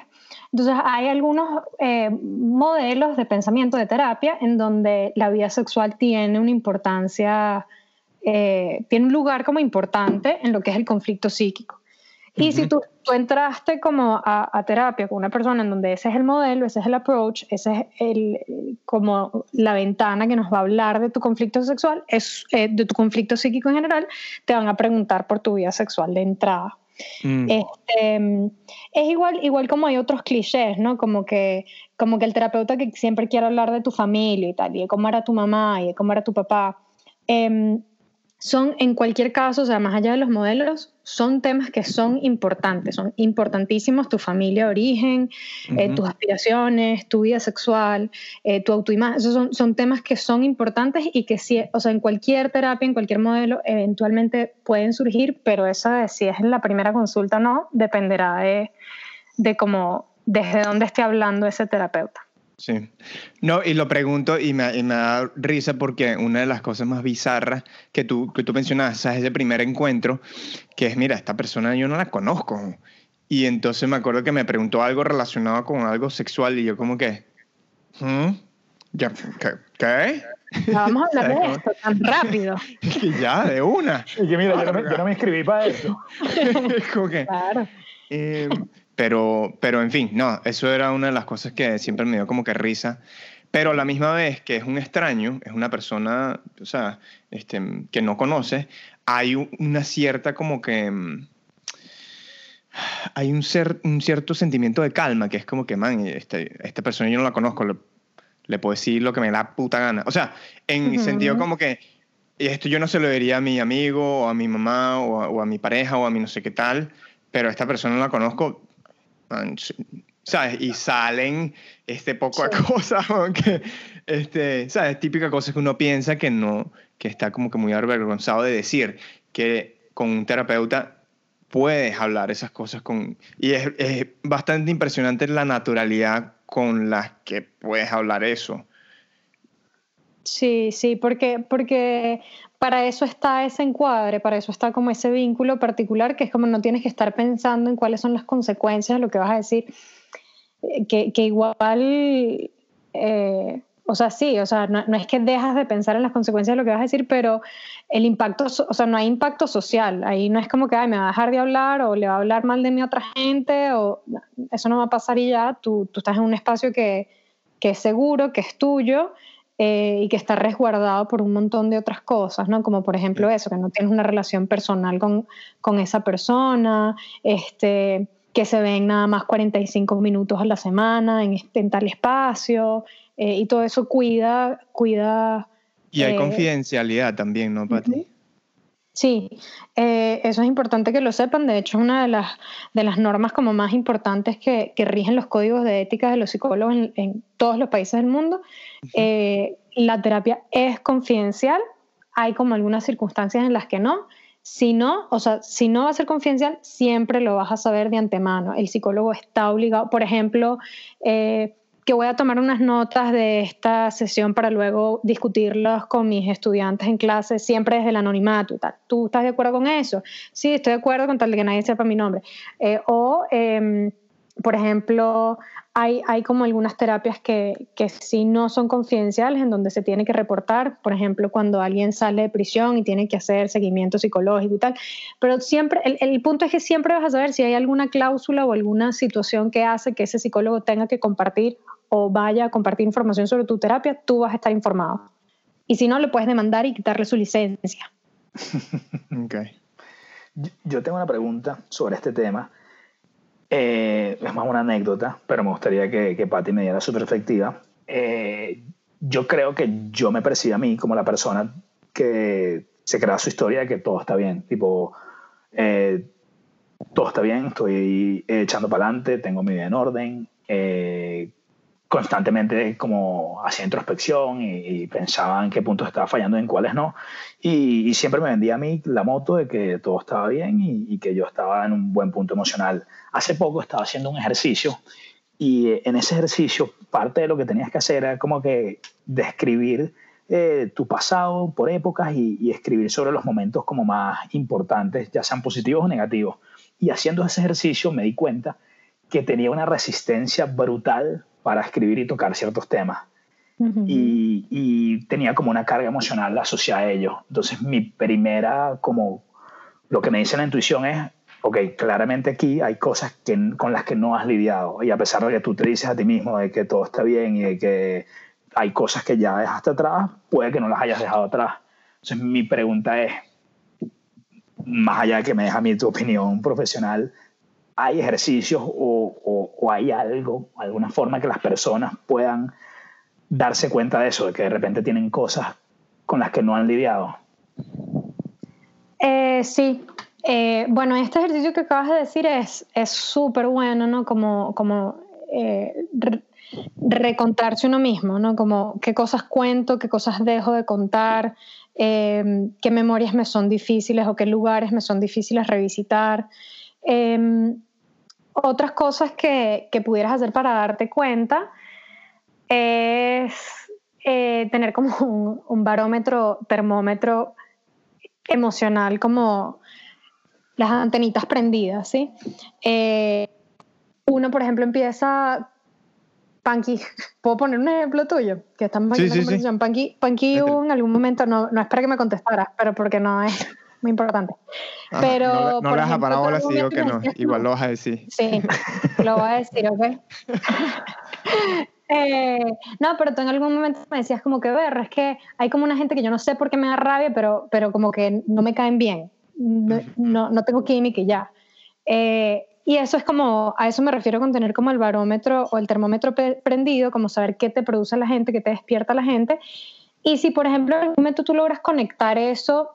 Entonces, hay algunos eh, modelos de pensamiento de terapia en donde la vida sexual tiene una importancia, eh, tiene un lugar como importante en lo que es el conflicto psíquico. Y si tú, tú, entraste como a, terapia con una persona en donde ese es el modelo, ese es el approach, ese es el, como la ventana que nos va a hablar de tu conflicto sexual, es, eh, de tu conflicto psíquico en general, te van a preguntar por tu vida sexual de entrada. Mm. Este, es igual, igual como hay otros clichés, ¿no? Como que, como que el terapeuta que siempre quiere hablar de tu familia y tal, y de cómo era tu mamá y de cómo era tu papá. Eh, son en cualquier caso, o sea, más allá de los modelos, son temas que son importantes, son importantísimos, tu familia de origen, eh, tus aspiraciones, tu vida sexual, eh, tu autoimagen, esos son, son, temas que son importantes y que sí, o sea, en cualquier terapia, en cualquier modelo, eventualmente pueden surgir, pero eso de si es en la primera consulta o no, dependerá de, de cómo, desde dónde esté hablando ese terapeuta. Sí. No, y lo pregunto y me, da risa porque una de las cosas más bizarras que tú, que tú mencionaste es ese primer encuentro, que es, mira, esta persona yo no la conozco. Y entonces me acuerdo que me preguntó algo relacionado con algo sexual y yo como que, ¿Mm? Ya, ¿qué? ¿Qué? Vamos a hablar de esto tan rápido. ya, de una. Y que mira, yo no me, yo no me inscribí para esto. Como que, Claro. eh, pero, pero en fin, no, eso era una de las cosas que siempre me dio como que risa. Pero a la misma vez que es un extraño, es una persona, o sea, este, que no conoces, hay una cierta como que... mm, Hay un, cer- un cierto sentimiento de calma, que es como que, man, este, esta persona yo no la conozco, le, le puedo decir lo que me da puta gana. O sea, en Ujú. sentido como que, esto yo no se lo diría a mi amigo, o a mi mamá, o a, o a mi pareja, o a mi no sé qué tal, pero esta persona no la conozco, ¿sabes? Y salen este poco Sí. cosas, que, este, ¿sabes? Típica cosa que uno piensa que no, que está como que muy avergonzado de decir, que con un terapeuta puedes hablar esas cosas con... Y es, es bastante impresionante la naturalidad con la que puedes hablar eso. Sí, sí, porque, porque para eso está ese encuadre, para eso está como ese vínculo particular que es como no tienes que estar pensando en cuáles son las consecuencias de lo que vas a decir, Eh, que, que igual, eh, o sea, sí, o sea, no, no es que dejas de pensar en las consecuencias de lo que vas a decir, pero el impacto, o sea, no hay impacto social, ahí no es como que, ay, me va a dejar de hablar o le va a hablar mal de mí a otra gente, o eso no va a pasar y ya, tú, tú estás en un espacio que, que es seguro, que es tuyo eh, y que está resguardado por un montón de otras cosas, ¿no? Como por ejemplo eso, que no tienes una relación personal con, con esa persona, este, que se ven nada más 45 minutos a la semana en, este- en tal espacio, eh, y todo eso cuida, cuida... Y hay eh, confidencialidad también, ¿no, Pati? Ujú. Sí, eh, eso es importante que lo sepan. De hecho, es una de las, de las normas como más importantes que, que rigen los códigos de ética de los psicólogos en, en todos los países del mundo. Eh, la terapia es confidencial. Hay como algunas circunstancias en las que no. Si no, o sea, si no va a ser confidencial, siempre lo vas a saber de antemano. El psicólogo está obligado, por ejemplo, eh, que voy a tomar unas notas de esta sesión para luego discutirlas con mis estudiantes en clase, siempre desde el anonimato y tal. ¿Tú estás de acuerdo con eso? Sí, estoy de acuerdo con tal de que nadie sepa mi nombre. Eh, o, eh, por ejemplo, hay, hay como algunas terapias que, que sí no son confidenciales, en donde se tiene que reportar, por ejemplo, cuando alguien sale de prisión y tiene que hacer seguimiento psicológico y tal. Pero siempre, el, el punto es que siempre vas a saber si hay alguna cláusula o alguna situación que hace que ese psicólogo tenga que compartir o vaya a compartir información sobre tu terapia, tú vas a estar informado. Y si no, le puedes demandar y quitarle su licencia. Ok. Yo- tengo una pregunta sobre este tema. Eh, es más una anécdota, pero me gustaría que, que Patti me diera su perspectiva. Eh, yo creo que yo me percibo a mí como la persona que se crea su historia de que todo está bien. Tipo, eh, todo está bien, estoy echando para adelante, tengo mi vida en orden. eh, constantemente como hacía introspección y, pensaba en qué puntos estaba fallando y en cuáles no. Y, siempre me vendía a mí la moto de que todo estaba bien y, que yo estaba en un buen punto emocional. Hace poco estaba haciendo un ejercicio y en ese ejercicio parte de lo que tenías que hacer era como que describir eh, tu pasado por épocas y escribir sobre los momentos como más importantes, ya sean positivos o negativos. Y haciendo ese ejercicio me di cuenta que tenía una resistencia brutal para escribir y tocar ciertos temas y, y tenía como una carga emocional asociada a ello. Entonces mi primera, como lo que me dice la intuición es, ok, claramente aquí hay cosas que, con las que no has lidiado y a pesar de que tú te dices a ti mismo de que todo está bien y de que hay cosas que ya dejaste atrás, puede que no las hayas dejado atrás. Entonces mi pregunta es, más allá de que me deja a mí tu opinión profesional, ¿hay ejercicios o, hay algo, alguna forma que las personas puedan darse cuenta de eso, de que de repente tienen cosas con las que no han lidiado. Eh, sí. Eh, bueno, este ejercicio que acabas de decir es súper bueno, ¿no? Como, como eh, re- recontarse uno mismo, ¿no? Como qué cosas cuento, qué cosas dejo de contar, qué memorias me son difíciles o qué lugares me son difíciles revisitar. Otras cosas que, que pudieras hacer para darte cuenta es eh, tener como un, un barómetro, termómetro emocional, como las antenitas prendidas, ¿sí? Eh, uno, por ejemplo, empieza Panky, ¿puedo poner un ejemplo tuyo? Que estamos aquí en la conversación. Panky, Panky en algún momento, no, no es para que me contestaras, pero porque no es muy importante. pero, no, le has parado ahora si digo que no, igual lo vas a decir. Sí, lo voy a decir, ¿ok? Eh, no, pero tú en algún momento me decías como que, ver, es que hay como una gente que yo no sé por qué me da rabia, pero, pero como que no me caen bien. No, no, no tengo química y ya. Eh, y eso es como, a eso me refiero con tener como el barómetro o el termómetro prendido, como saber qué te produce la gente, qué te despierta la gente. Y si, por ejemplo, en algún momento tú logras conectar eso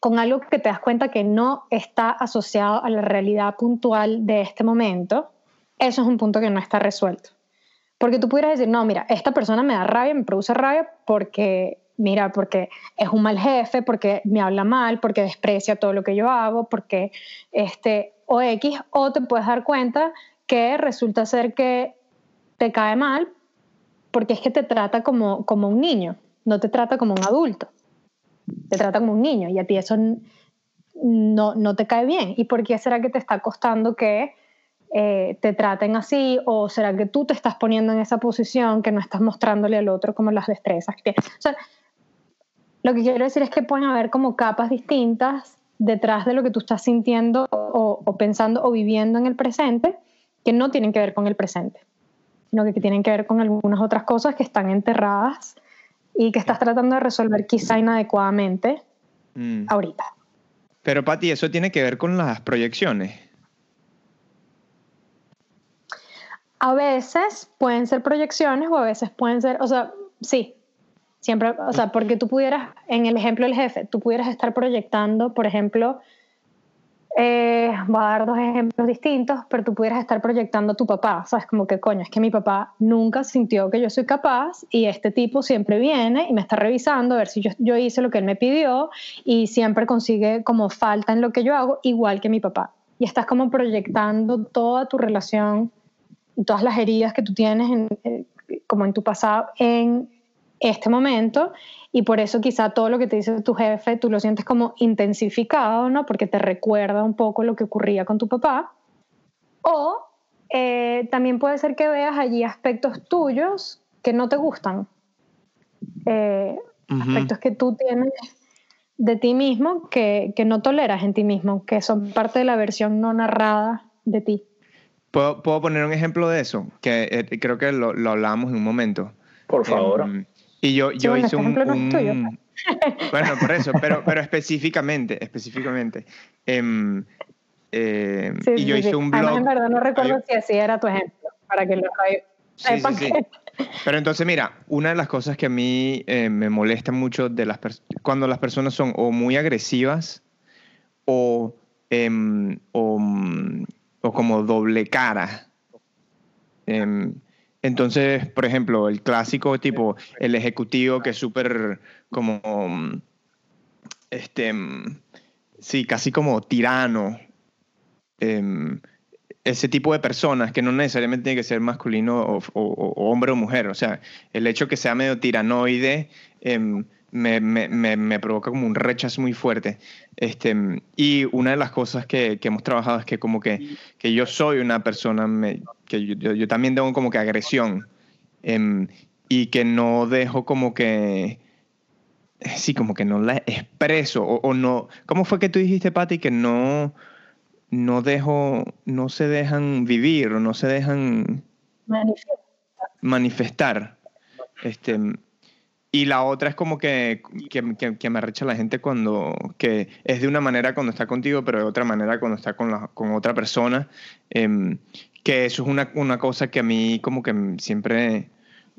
con algo que te das cuenta que no está asociado a la realidad puntual de este momento, eso es un punto que no está resuelto. Porque tú pudieras decir, no, mira, esta persona me da rabia, me produce rabia porque, mira, porque es un mal jefe, porque me habla mal, porque desprecia todo lo que yo hago, porque este, o X, o te puedes dar cuenta que resulta ser que te cae mal porque es que te trata como, como un niño, no te trata como un adulto, te trata como un niño y a ti eso no, no te cae bien. ¿Y por qué será que te está costando que eh, te traten así? ¿O será que tú te estás poniendo en esa posición que no estás mostrándole al otro como las destrezas que tienes? O sea, lo que quiero decir es que pueden haber como capas distintas detrás de lo que tú estás sintiendo o, pensando o viviendo en el presente que no tienen que ver con el presente, sino que tienen que ver con algunas otras cosas que están enterradas y que estás tratando de resolver quizá inadecuadamente mm. ahorita. Pero Patti, ¿eso tiene que ver con las proyecciones? A veces pueden ser proyecciones o a veces pueden ser, o sea, sí, Siempre, o sea, porque tú pudieras, en el ejemplo del jefe, tú pudieras estar proyectando, por ejemplo, eh, voy a dar dos ejemplos distintos, pero tú pudieras estar proyectando a tu papá, ¿sabes? Como que coño, es que mi papá nunca sintió que yo soy capaz y este tipo siempre viene y me está revisando a ver si yo, hice lo que él me pidió y siempre consigue como falta en lo que yo hago, igual que mi papá. Y estás como proyectando toda tu relación y todas las heridas que tú tienes en, eh, como en tu pasado en este momento y por eso quizá todo lo que te dice tu jefe tú lo sientes como intensificado, ¿no? Porque te recuerda un poco lo que ocurría con tu papá. O eh, también puede ser que veas allí aspectos tuyos que no te gustan, eh, aspectos que tú tienes de ti mismo que, que, no toleras en ti mismo, que son parte de la versión no narrada de ti. ¿Puedo, puedo poner un ejemplo de eso? Que eh, creo que lo, lo hablábamos en un momento. Por favor. Em, y yo, yo hice un, Bueno, por eso, pero, pero específicamente, específicamente. Eh, y yo hice un blog. Además, en verdad no recuerdo si así era tu ejemplo, para que lo sepan sí, Pero entonces, mira, una de las cosas que a mí eh, me molesta mucho de las cuando las personas son o muy agresivas o, em, o, o, como doble cara. Entonces, por ejemplo, el clásico tipo, el ejecutivo que es súper como, este, sí, casi como tirano. Em, ese tipo de personas que no necesariamente tiene que ser masculino o, hombre o mujer. O sea, el hecho que sea medio tiranoide em, me, me, me, provoca como un rechazo muy fuerte. Este, y una de las cosas que, que hemos trabajado es que como que, que yo soy una persona, que yo, yo, también tengo como que agresión em, y que no dejo como que, sí, como que no la expreso o, o no. ¿Cómo fue que tú dijiste, Patti, que no, no dejo, no se dejan vivir o no se dejan manifestar? manifestar. Este, y la otra es como que, que, que, me arrecha la gente cuando, que es de una manera cuando está contigo, pero de otra manera cuando está con, la, con otra persona. Em, que eso es una, una, cosa que a mí como que siempre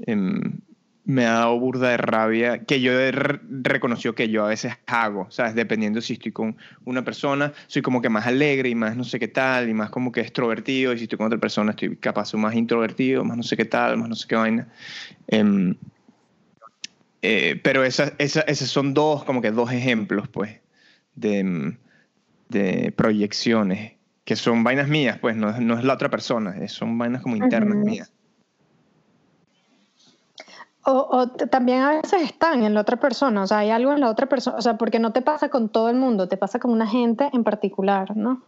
em, me ha dado burda de rabia, que yo he reconocido que yo a veces hago, ¿sabes? Dependiendo si estoy con una persona, soy como que más alegre y más no sé qué tal, y más como que extrovertido, y si estoy con otra persona estoy capaz más introvertido, más no sé qué tal, más no sé qué vaina. Em, eh, pero esas, esos son dos, como que dos ejemplos, pues, de, de, proyecciones, que son vainas mías, pues, no, no es la otra persona, son vainas como internas mías. O, o, también a veces están en la otra persona, o sea, hay algo en la otra persona, o sea, porque no te pasa con todo el mundo, te pasa con una gente en particular, ¿no?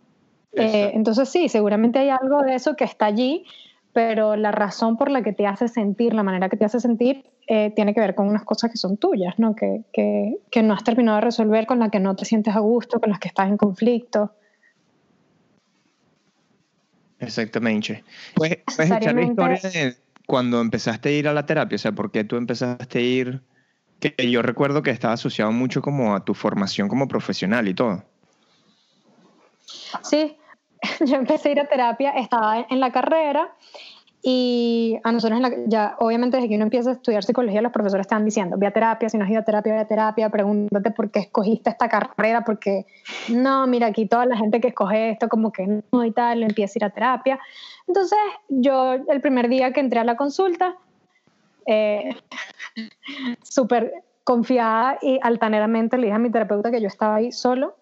Eh, entonces sí, seguramente hay algo de eso que está allí, pero la razón por la que te hace sentir, la manera que te hace sentir, eh, tiene que ver con unas cosas que son tuyas, ¿no? Que, que, que, no has terminado de resolver, con las que no te sientes a gusto, con las que estás en conflicto. Exactamente. Pues, ¿Puedes echar la historia de cuando empezaste a ir a la terapia? O sea, ¿por qué tú empezaste a ir? Que yo recuerdo que estaba asociado mucho como a tu formación como profesional y todo. Sí, yo empecé a ir a terapia, estaba en la carrera y a nosotros, ya obviamente desde que uno empieza a estudiar psicología, los profesores están diciendo, ve a terapia, si no has ido a terapia, ve a terapia, pregúntate por qué escogiste esta carrera, porque no, mira, aquí toda la gente que escoge esto como que no y tal, empieza a ir a terapia. Entonces yo el primer día que entré a la consulta, eh, súper confiada y altaneramente le dije a mi terapeuta que yo estaba ahí solo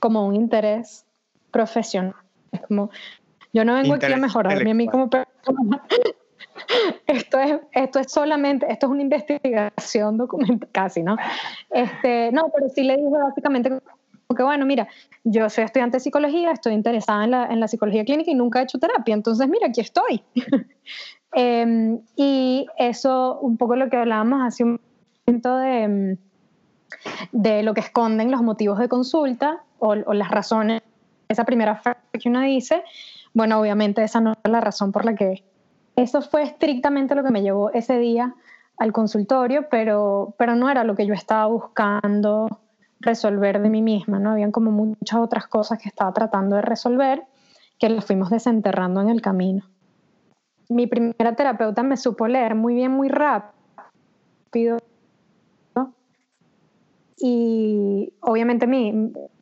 como un interés profesional. Es como, yo no vengo aquí a mejorarme a mí como persona. esto es, esto es solamente, esto es una investigación documental, casi, ¿no? Este, no, pero sí le dije básicamente que, bueno, mira, yo soy estudiante de psicología, estoy interesada en la, en la psicología clínica y nunca he hecho terapia, entonces, mira, aquí estoy. Em, y eso, un poco lo que hablábamos hace un momento de, de lo que esconden los motivos de consulta o, o las razones esa primera frase que uno dice, bueno, obviamente esa no es la razón por la que... Eso fue estrictamente lo que me llevó ese día al consultorio, pero, pero no era lo que yo estaba buscando resolver de mí misma, ¿no? Habían como muchas otras cosas que estaba tratando de resolver que las fuimos desenterrando en el camino. Mi primera terapeuta me supo leer muy bien, muy rápido y obviamente mi,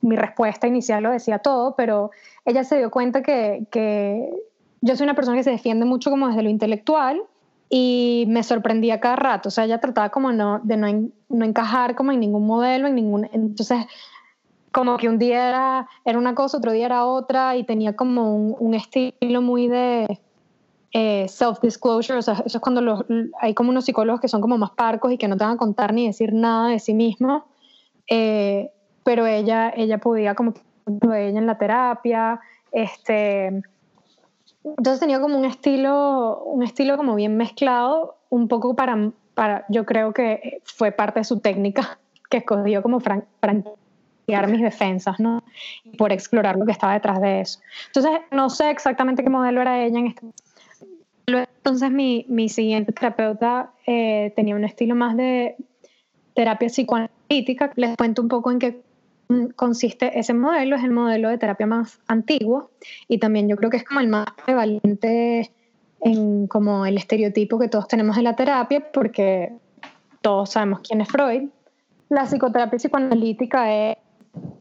mi, respuesta inicial lo decía todo, pero ella se dio cuenta que, que, yo soy una persona que se defiende mucho como desde lo intelectual y me sorprendía cada rato, o sea, ella trataba como no, de no, no encajar como en ningún modelo, en ningún... Entonces, como que un día era, era una cosa, otro día era otra y tenía como un, un estilo muy de... Eh, self-disclosure, o sea, eso es cuando los, hay como unos psicólogos que son como más parcos y que no te van a contar ni decir nada de sí mismos eh, pero ella, ella podía como ella en la terapia, este, entonces tenía como un estilo, un estilo como bien mezclado, un poco para, para, yo creo que fue parte de su técnica que escogió como franquear mis defensas, ¿no? Por explorar lo que estaba detrás de eso. Entonces, no sé exactamente qué modelo era ella en este entonces mi, mi siguiente terapeuta eh, tenía un estilo más de terapia psicoanalítica. Les cuento un poco en qué consiste ese modelo. Es el modelo de terapia más antiguo y también yo creo que es como el más prevalente en como el estereotipo que todos tenemos de la terapia porque todos sabemos quién es Freud. La psicoterapia psicoanalítica es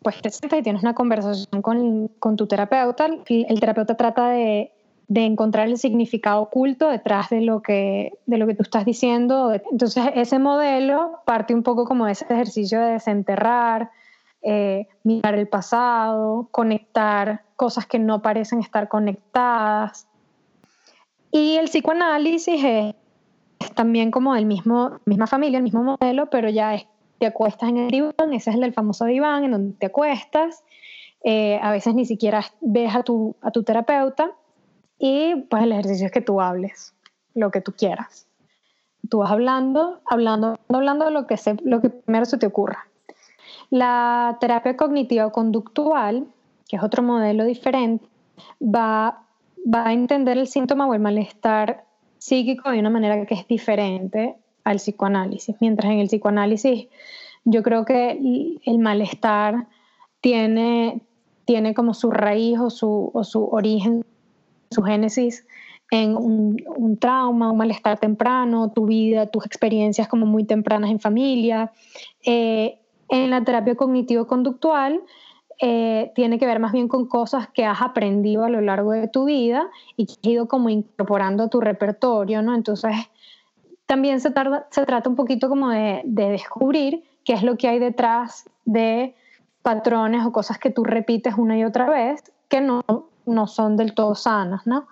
pues te sientas y tienes una conversación con, con tu terapeuta. El terapeuta trata de de encontrar el significado oculto detrás de lo que, de lo que tú estás diciendo. Entonces, ese modelo parte un poco como ese ejercicio de desenterrar, eh, mirar el pasado, conectar cosas que no parecen estar conectadas. Y el psicoanálisis es, también como del mismo, misma familia, el mismo modelo, pero ya es, te acuestas en el diván, ese es el del famoso diván, en donde te acuestas. Eh, a veces ni siquiera ves a tu, a tu terapeuta y pues el ejercicio es que tú hables lo que tú quieras. Tú vas hablando, hablando, hablando lo que, se, lo que primero se te ocurra. La terapia cognitiva conductual, que es otro modelo diferente, va, va a entender el síntoma o el malestar psíquico de una manera que es diferente al psicoanálisis. Mientras en el psicoanálisis yo creo que el malestar tiene, tiene como su raíz o su, o su origen su génesis en un, trauma, un malestar temprano, tu vida, tus experiencias como muy tempranas en familia. Eh, en la terapia cognitivo-conductual eh, tiene que ver más bien con cosas que has aprendido a lo largo de tu vida y que has ido como incorporando a tu repertorio, ¿no? Entonces, también se, trata un poquito como de descubrir qué es lo que hay detrás de patrones o cosas que tú repites una y otra vez que no no son del todo sanas, ¿no?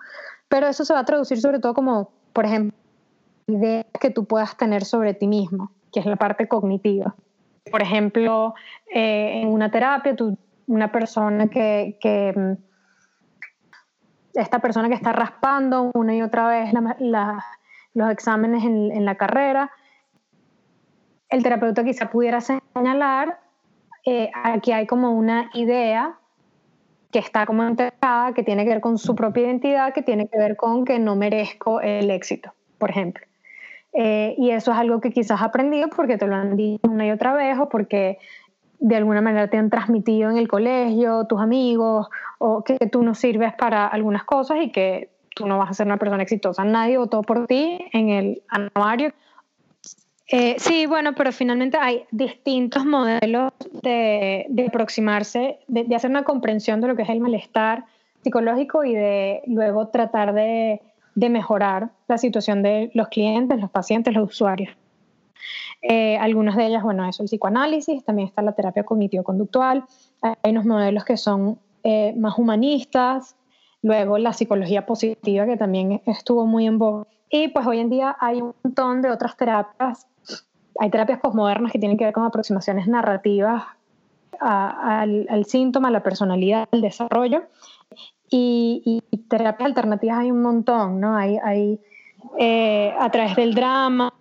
Pero eso se va a traducir sobre todo como, por ejemplo, ideas que tú puedas tener sobre ti mismo, que es la parte cognitiva. Por ejemplo, eh, en una terapia, una persona que, que, esta persona que está raspando una y otra vez los exámenes en, en, la carrera, el terapeuta quizá pudiera señalar, eh, aquí hay como una idea que está como enterrada, que tiene que ver con su propia identidad, que tiene que ver con que no merezco el éxito, por ejemplo. Eh, y eso es algo que quizás has aprendido porque te lo han dicho una y otra vez o porque de alguna manera te han transmitido en el colegio, tus amigos, o que tú no sirves para algunas cosas y que tú no vas a ser una persona exitosa. Nadie votó por ti en el anuario. Eh, sí, bueno, pero finalmente hay distintos modelos de, de aproximarse, de, de, hacer una comprensión de lo que es el malestar psicológico y de luego tratar de, de mejorar la situación de los clientes, los pacientes, los usuarios. Eh, algunas de ellas, bueno, eso el psicoanálisis, también está la terapia cognitivo-conductual, hay unos modelos que son eh, más humanistas, luego la psicología positiva que también estuvo muy en voz. Y pues hoy en día hay un montón de otras terapias, hay terapias postmodernas que tienen que ver con aproximaciones narrativas al, al, síntoma, a la personalidad, al desarrollo. Y, y, terapias alternativas hay un montón, ¿no? Hay, hay eh, a través del drama,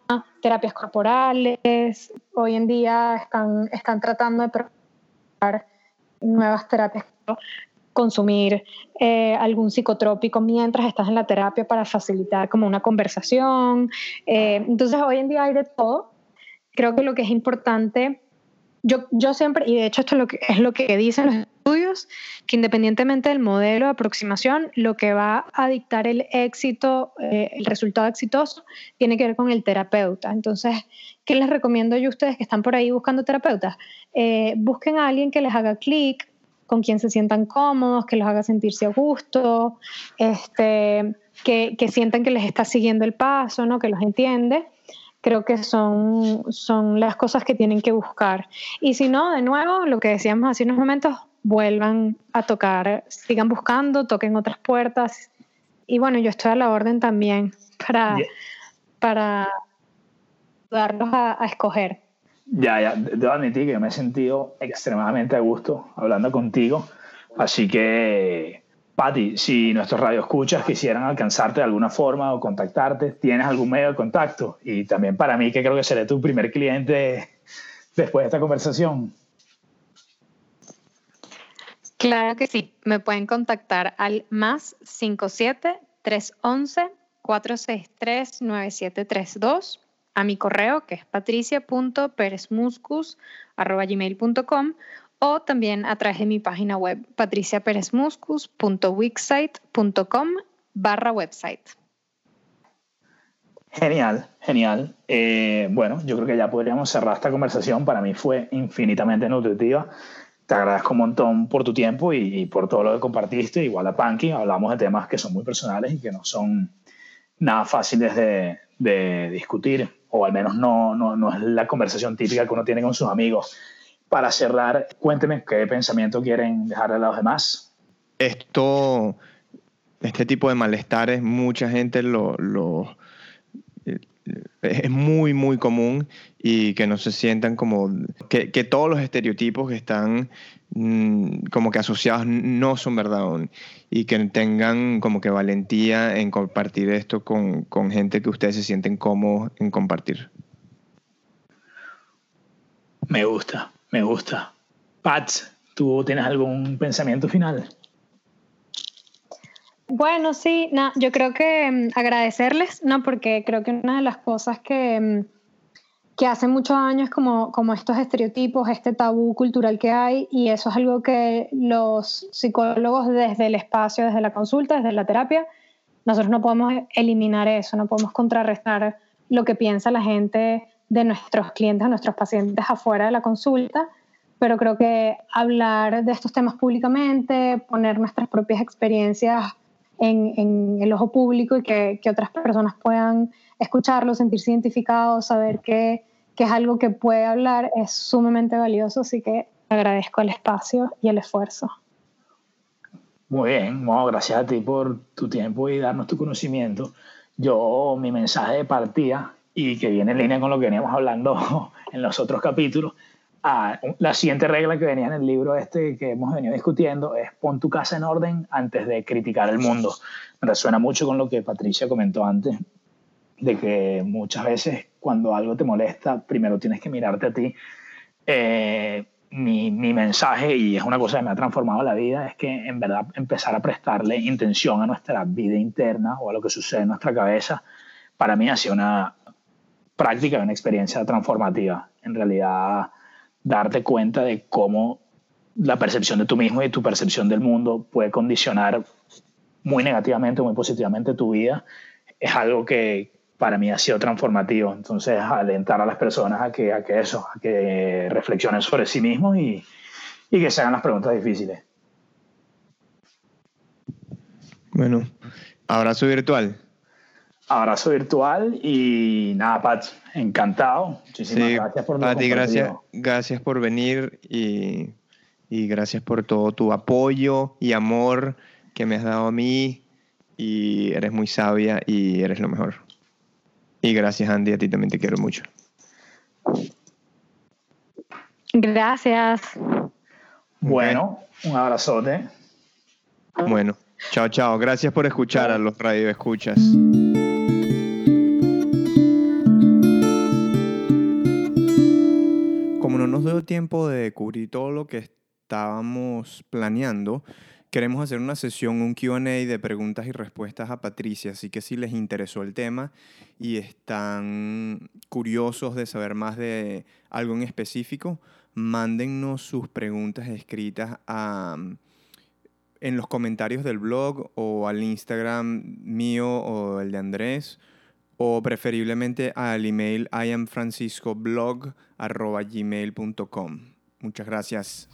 terapias corporales. Hoy en día están, están tratando de probar nuevas terapias, consumir eh, algún psicotrópico mientras estás en la terapia para facilitar como una conversación. Eh, entonces hoy en día hay de todo. Creo que lo que es importante, yo, yo siempre, y de hecho esto es lo que, es lo que dicen los estudios, que independientemente del modelo de aproximación, lo que va a dictar el éxito, eh, el resultado exitoso, tiene que ver con el terapeuta. Entonces, ¿qué les recomiendo yo a ustedes que están por ahí buscando terapeutas? Eh, busquen a alguien que les haga clic, con quien se sientan cómodos, que los haga sentirse a gusto, este, que, que sientan que les está siguiendo el paso, ¿no? que los entiende creo que son, son las cosas que tienen que buscar. Y si no, de nuevo, lo que decíamos hace unos momentos, vuelvan a tocar, sigan buscando, toquen otras puertas. Y bueno, yo estoy a la orden también para, para darlos a, escoger. Ya, ya, debo admitir que me he sentido extremadamente a gusto hablando contigo. Así que, Patti, si nuestros radioescuchas quisieran alcanzarte de alguna forma o contactarte, ¿tienes algún medio de contacto? Y también para mí, que creo que seré tu primer cliente después de esta conversación. Claro que sí, me pueden contactar al más 57 311 463 9732 a mi correo que es patricia.perezmuscus.gmail.com o también a través de mi página web patriciaperezmuscus.wixsite.com barra website. Genial, genial. Eh, bueno, yo creo que ya podríamos cerrar esta conversación. Para mí fue infinitamente nutritiva te agradezco un montón por tu tiempo y, por todo lo que compartiste. Igual a Panky, hablamos de temas que son muy personales y que no son nada fáciles de, de discutir, o al menos no, no, no, es la conversación típica que uno tiene con sus amigos. Para cerrar, cuénteme qué pensamiento quieren dejarle a los demás. Esto, este tipo de malestares, mucha gente lo, lo es muy, muy común y que no se sientan como que, que todos los estereotipos que están mm, como que asociados no son verdad y que tengan como que valentía en compartir esto con, con gente que ustedes se sienten cómodos en compartir. Me gusta, me gusta. Pat, ¿tú tienes algún pensamiento final? Bueno, sí, yo creo que mm, agradecerles, ¿no? Porque creo que una de las cosas que, mm, que hace muchos años como, como estos estereotipos, este tabú cultural que hay, y eso es algo que los psicólogos desde el espacio, desde la consulta, desde la terapia, nosotros no podemos eliminar eso, no podemos contrarrestar lo que piensa la gente de nuestros clientes, nuestros pacientes afuera de la consulta, pero creo que hablar de estos temas públicamente, poner nuestras propias experiencias en, el ojo público y que, otras personas puedan escucharlo, sentirse identificados, saber que, es algo que puede hablar, es sumamente valioso, así que agradezco el espacio y el esfuerzo. Muy bien, gracias a ti por tu tiempo y darnos tu conocimiento. Yo, mi mensaje de partida y que viene en línea con lo que veníamos hablando en los otros capítulos, a la siguiente regla que venía en el libro este que hemos venido discutiendo es pon tu casa en orden antes de criticar el mundo. Resuena mucho con lo que Patricia comentó antes, de que muchas veces cuando algo te molesta, primero tienes que mirarte a ti. Eh, mi, mi, mensaje, y es una cosa que me ha transformado la vida, es que en verdad empezar a prestarle intención a nuestra vida interna o a lo que sucede en nuestra cabeza, para mí ha sido una práctica, una experiencia transformativa. En realidad, darte cuenta de cómo la percepción de tú mismo y tu percepción del mundo puede condicionar muy negativamente o muy positivamente tu vida, es algo que, para mí ha sido transformativo. Entonces, alentar a las personas a que, a que eso, a que reflexionen sobre sí mismos y, y que se hagan las preguntas difíciles. Bueno, abrazo virtual. Abrazo virtual y nada, Pat, encantado. Muchísimas gracias por Pati, gracias, gracias por venir y, y gracias por todo tu apoyo y amor que me has dado a mí y eres muy sabia y eres lo mejor. Y gracias, Andy, a ti también te quiero mucho. Gracias. Bueno, un abrazote. Bueno, chao, chao. Gracias por escuchar a los radio escuchas. Nos dio tiempo de cubrir todo lo que estábamos planeando, Queremos hacer una sesión, un QA de preguntas y respuestas a Patricia, así que si les interesó el tema y están curiosos de saber más de algo en específico, mándennos sus preguntas escritas en los comentarios del blog o al Instagram mío o el de Andrés o preferiblemente al email iamfranciscoblog.gmail.com. Muchas gracias.